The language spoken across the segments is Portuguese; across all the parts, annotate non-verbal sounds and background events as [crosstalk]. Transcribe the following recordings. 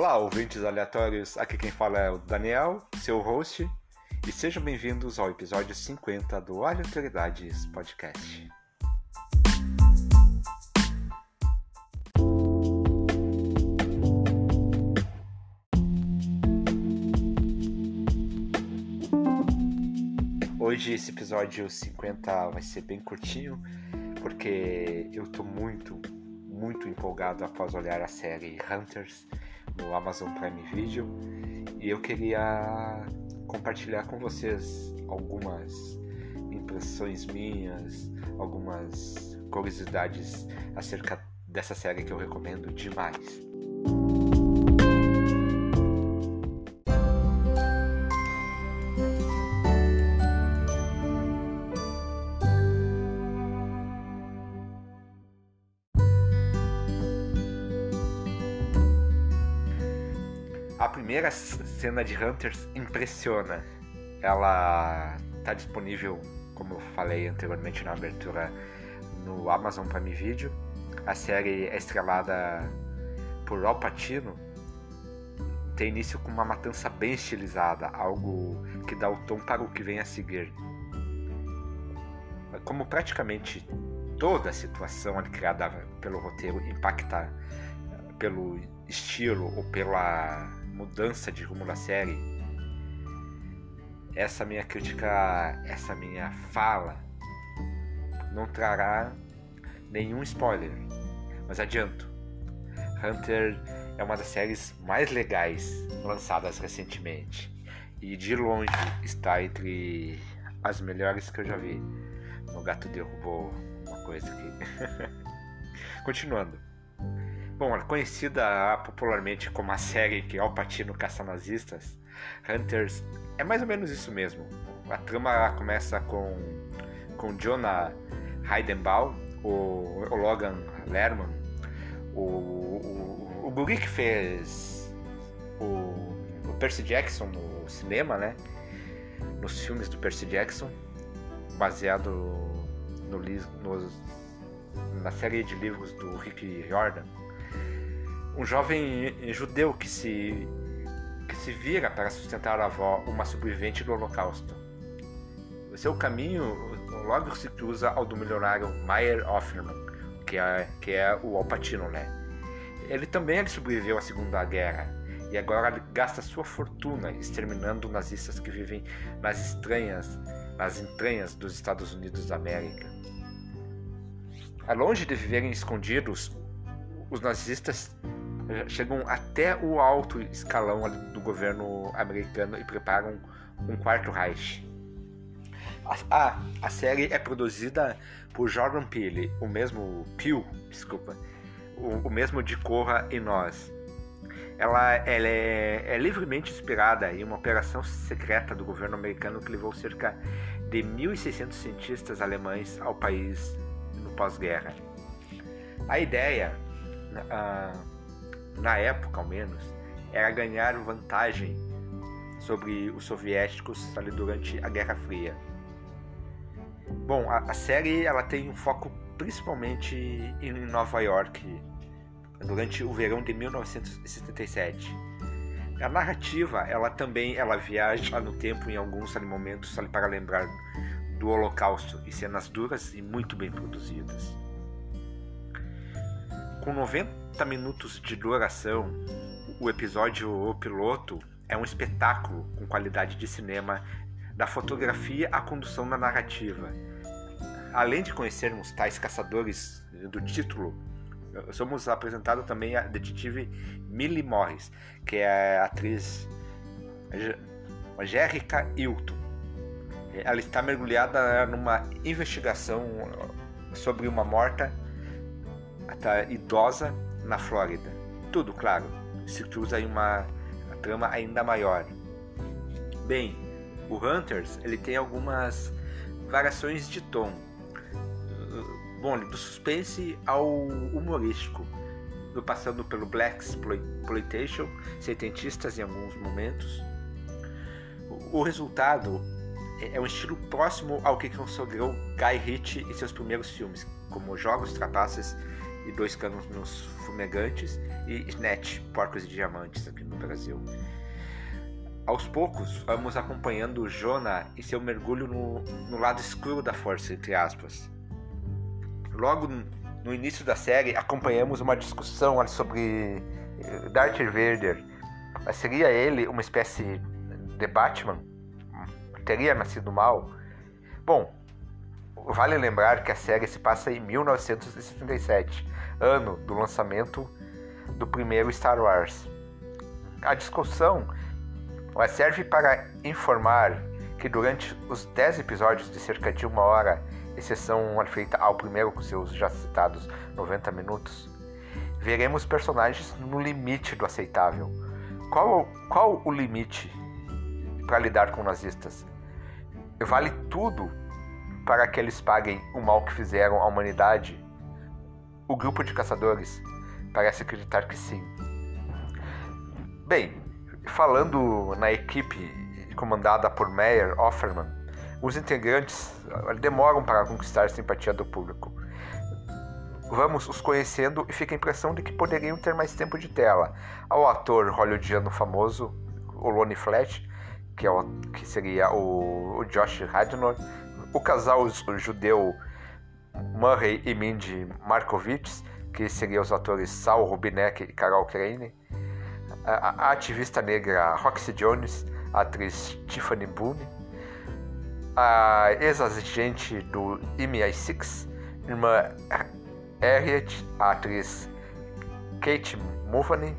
Olá, ouvintes aleatórios. Aqui quem fala é o Daniel, seu host, e sejam bem-vindos ao episódio 50 do Aleatoriedades Podcast. Hoje esse episódio 50 vai ser bem curtinho, porque eu tô muito, muito empolgado após olhar a série Hunters no Amazon Prime Video e eu queria compartilhar com vocês algumas impressões minhas, algumas curiosidades acerca dessa série que eu recomendo demais. Primeira cena de Hunters impressiona. Ela está disponível, como eu falei anteriormente na abertura, no Amazon Prime Video. A série é estrelada por Al Pacino. Tem início com uma matança bem estilizada, algo que dá o tom para o que vem a seguir. Como praticamente toda a situação criada pelo roteiro impacta pelo estilo ou pela mudança de rumo da série, essa minha crítica, essa minha fala, não trará nenhum spoiler. Mas adianto, Hunter é uma das séries mais legais lançadas recentemente e de longe está entre as melhores que eu já vi. O gato derrubou uma coisa aqui. [laughs] Continuando. Bom, conhecida popularmente como a série que Al Pacino caça nazistas, Hunters é mais ou menos isso mesmo. A trama começa com, com Jonah Heidenbaum, o, o Logan Lerman, o, o, o guri que fez o, o Percy Jackson no cinema, né? Nos filmes do Percy Jackson, baseado no, no, na série de livros do Rick Jordan um jovem judeu que se que se vira para sustentar a avó, uma sobrevivente do Holocausto. O seu caminho logo se cruza ao do milionário Meyer Offerman, que é, que é o Alpatino, né? Ele também sobreviveu à Segunda Guerra e agora gasta sua fortuna exterminando nazistas que vivem nas estranhas, nas entranhas dos Estados Unidos da América. A longe de viverem escondidos, os nazistas chegam até o alto escalão do governo americano e preparam um quarto Reich. A, a, a série é produzida por Jordan Peele, o mesmo Peele, desculpa, o, o mesmo de Corra e Nós. Ela, ela é, é, livremente inspirada em uma operação secreta do governo americano que levou cerca de 1.600 cientistas alemães ao país no pós-guerra. A ideia uh, na época ao menos, era ganhar vantagem sobre os soviéticos ali durante a Guerra Fria. Bom, a, a, série ela tem um foco principalmente em Nova York durante o verão de 1977. A narrativa ela também ela viaja no tempo em alguns momentos para lembrar do Holocausto e cenas duras e muito bem produzidas. Com 90 minutos de duração, o episódio O Piloto é um espetáculo com qualidade de cinema, da fotografia à condução da narrativa. Além de conhecermos tais caçadores do título, somos apresentados também a detetive Millie Morris, que é a atriz Jerica Hilton. Ela está mergulhada numa investigação sobre uma morta tá idosa na Flórida. Tudo, claro, se cruza em uma trama ainda maior. Bem, o Hunters ele tem algumas variações de tom. Bom, do suspense ao humorístico, passando pelo Black Exploitation, setentistas em alguns momentos. O resultado é um estilo próximo ao que consagrou Guy Ritchie em seus primeiros filmes, como Jogos Trapaças e Dois Canos Fumegantes e Snatch, Porcos e Diamantes aqui no Brasil. Aos poucos, vamos acompanhando Jonah e seu mergulho no, no lado escuro da força, entre aspas. Logo no início da série, acompanhamos uma discussão sobre eh, Darth Vader. Seria ele uma espécie de Batman? Teria nascido mal? Bom, vale lembrar que a série se passa em 1977, ano do lançamento do primeiro Star Wars. A discussão serve para informar que durante os 10 episódios de cerca de uma hora, exceção feita ao primeiro com seus já citados 90 minutos, veremos personagens no limite do aceitável. Qual, qual o limite para lidar com nazistas? Vale tudo para que eles paguem o mal que fizeram à humanidade? O grupo de caçadores parece acreditar que sim. Bem, falando na equipe comandada por Meyer Offerman, os integrantes demoram para conquistar a simpatia do público. Vamos os conhecendo e fica a impressão de que poderiam ter mais tempo de tela. Ao ator hollywoodiano famoso, o Lonnie Flash, que, é o, que seria o, o Josh Radnor, o casal judeu Murray e Mindy Markovits, que seriam os atores Saul Rubinek e Carol Crane, a ativista negra Roxy Jones, a atriz Tiffany Boone, a ex-agente do MI6, irmã Harriet, a atriz Kate Mulvaney,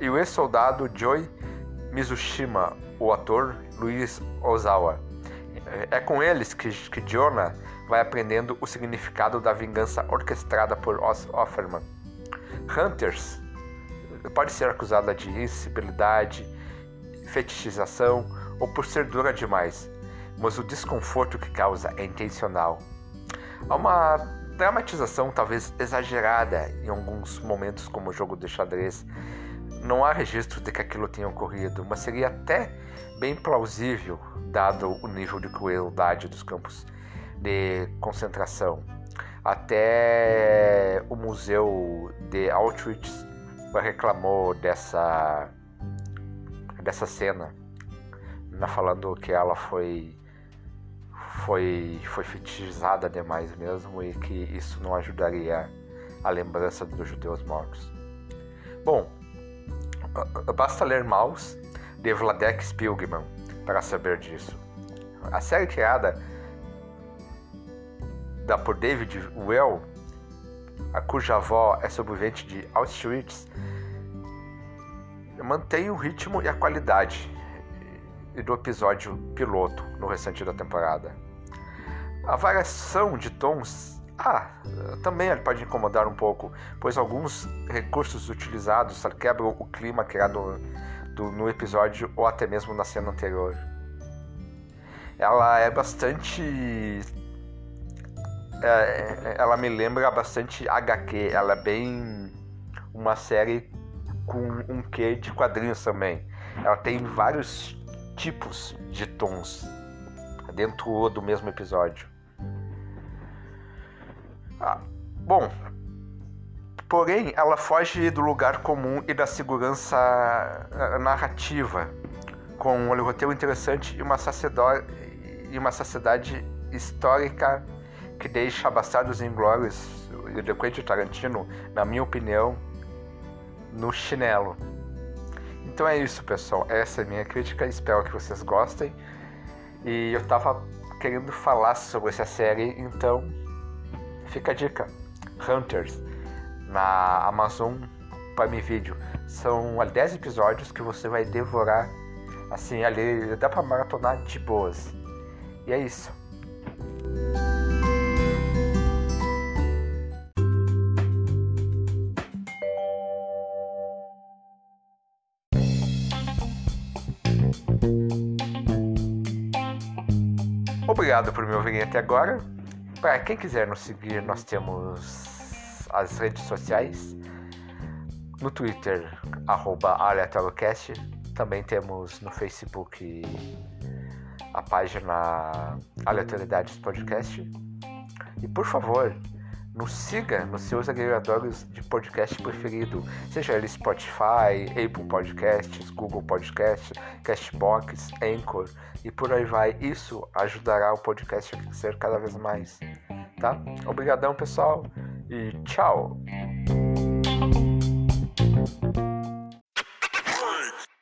e o ex-soldado Joy Mizushima, o ator Luiz Ozawa. É com eles que, que Jonah vai aprendendo o significado da vingança orquestrada por Offerman. Hunters pode ser acusada de insensibilidade, fetichização ou por ser dura demais, mas o desconforto que causa é intencional. Há uma dramatização talvez exagerada em alguns momentos, como o jogo de xadrez. Não há registro de que aquilo tenha ocorrido, mas seria até bem plausível, dado o nível de crueldade dos campos de concentração. Até o museu de Auschwitz reclamou dessa dessa cena, né, falando que ela foi foi foi fetichizada demais mesmo e que isso não ajudaria a lembrança dos judeus mortos. Bom, basta ler Maus de Vladek Spilgman para saber disso. A série criada da por David Well a cuja avó é sobrevivente de Auschwitz, mantém o ritmo e a qualidade do episódio piloto no restante da temporada. A variação de tons ah, também pode incomodar um pouco, pois alguns recursos utilizados quebram o clima criado do, no episódio ou até mesmo na cena anterior. Ela é bastante é, é, ela me lembra bastante HQ. Ela é bem uma série com um quê de quadrinhos também. Ela tem vários tipos de tons dentro do mesmo episódio. Ah, bom, porém ela foge do lugar comum e da segurança ah, narrativa, com um roteiro interessante e uma e uma sociedade histórica que deixa Bastardos Inglórios e The Quentin Tarantino, na minha opinião, no chinelo. Então é isso, pessoal. Essa é a minha crítica. Espero que vocês gostem. E eu tava querendo falar sobre essa série, então fica a dica. Hunters na Amazon Prime Video. São 10 episódios que você vai devorar assim ali, dá para maratonar de boas. E é isso. Obrigado por me ouvirem até agora. Para quem quiser nos seguir, nós temos as redes sociais. No Twitter, arroba aleatoriocast. Também temos no Facebook a página Aleatoriedades Podcast. E por favor, nos siga nos seus agregadores de podcast preferido, seja ele Spotify, Apple Podcasts, Google Podcasts, Castbox, Anchor e por aí vai. Isso ajudará o podcast a crescer cada vez mais, tá? Obrigadão, pessoal, e tchau!